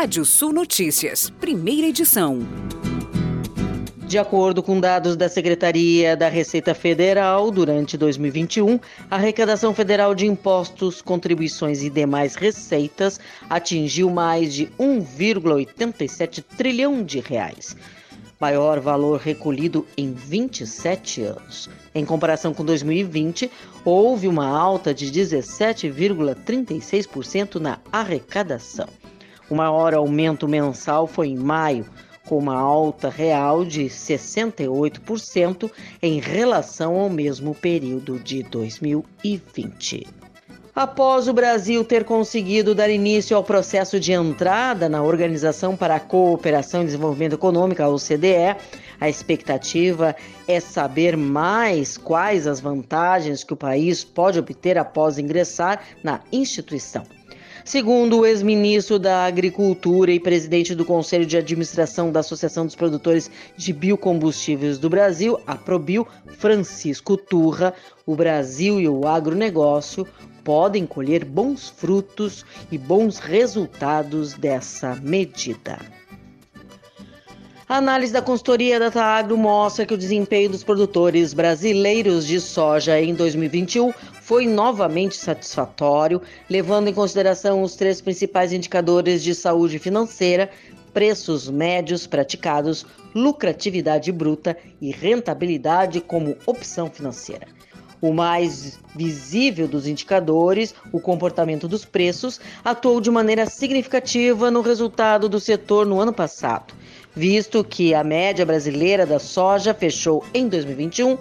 Rádio Sul Notícias, primeira edição. De acordo com dados da Secretaria da Receita Federal, durante 2021, a arrecadação federal de impostos, contribuições e demais receitas atingiu mais de 1,87 trilhão de reais, maior valor recolhido em 27 anos. Em comparação com 2020, houve uma alta de 17,36% na arrecadação. O maior aumento mensal foi em maio, com uma alta real de 68% em relação ao mesmo período de 2020. Após o Brasil ter conseguido dar início ao processo de entrada na Organização para a Cooperação e Desenvolvimento Econômico, a OCDE, a expectativa é saber mais quais as vantagens que o país pode obter após ingressar na instituição. Segundo o ex-ministro da Agricultura e presidente do Conselho de Administração da Associação dos Produtores de Biocombustíveis do Brasil, a Probil, Francisco Turra, o Brasil e o agronegócio podem colher bons frutos e bons resultados dessa medida. A análise da consultoria da Taagro mostra que o desempenho dos produtores brasileiros de soja em 2021 foi novamente satisfatório, levando em consideração os três principais indicadores de saúde financeira, preços médios praticados, lucratividade bruta e rentabilidade como opção financeira. O mais visível dos indicadores, o comportamento dos preços, atuou de maneira significativa no resultado do setor no ano passado, visto que a média brasileira da soja fechou em 2021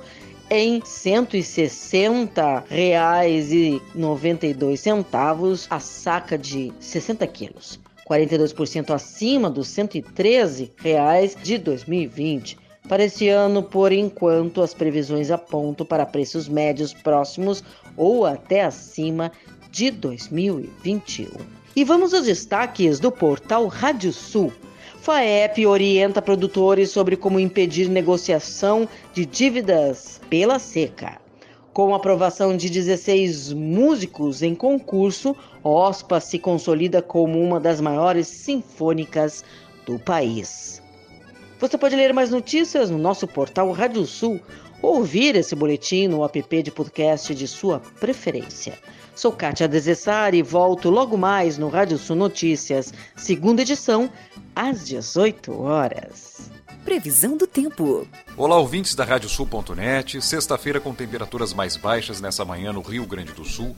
em R$ 160,92 a saca de 60 quilos, 42% acima dos 113 reais de 2020. Para esse ano, por enquanto, as previsões apontam para preços médios próximos ou até acima de 2021. E vamos aos destaques do portal Rádio Sul. FAEP orienta produtores sobre como impedir negociação de dívidas pela seca. Com a aprovação de 16 músicos em concurso, OSPA se consolida como uma das maiores sinfônicas do país. Você pode ler mais notícias no nosso portal Rádio Sul ou ouvir esse boletim no app de podcast de sua preferência. Sou Kátia Desessari e volto logo mais no Rádio Sul Notícias, segunda edição, às 18 horas. Previsão do tempo. Olá, ouvintes da Radiosul.net. Sexta-feira com temperaturas mais baixas nessa manhã no Rio Grande do Sul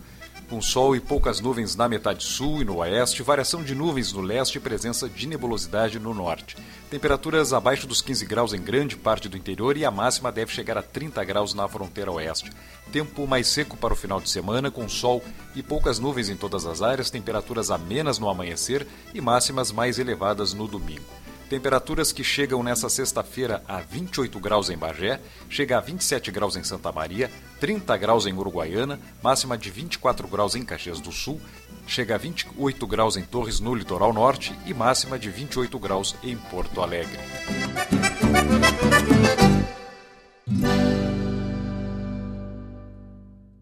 com sol e poucas nuvens na metade sul e no oeste, variação de nuvens no leste e presença de nebulosidade no norte. Temperaturas abaixo dos 15 graus em grande parte do interior e a máxima deve chegar a 30 graus na fronteira oeste. Tempo mais seco para o final de semana, com sol e poucas nuvens em todas as áreas, temperaturas amenas no amanhecer e máximas mais elevadas no domingo. Temperaturas que chegam nessa sexta-feira a 28 graus em Bagé, chega a 27 graus em Santa Maria, 30 graus em Uruguaiana, máxima de 24 graus em Caxias do Sul, chega a 28 graus em Torres no litoral norte e máxima de 28 graus em Porto Alegre.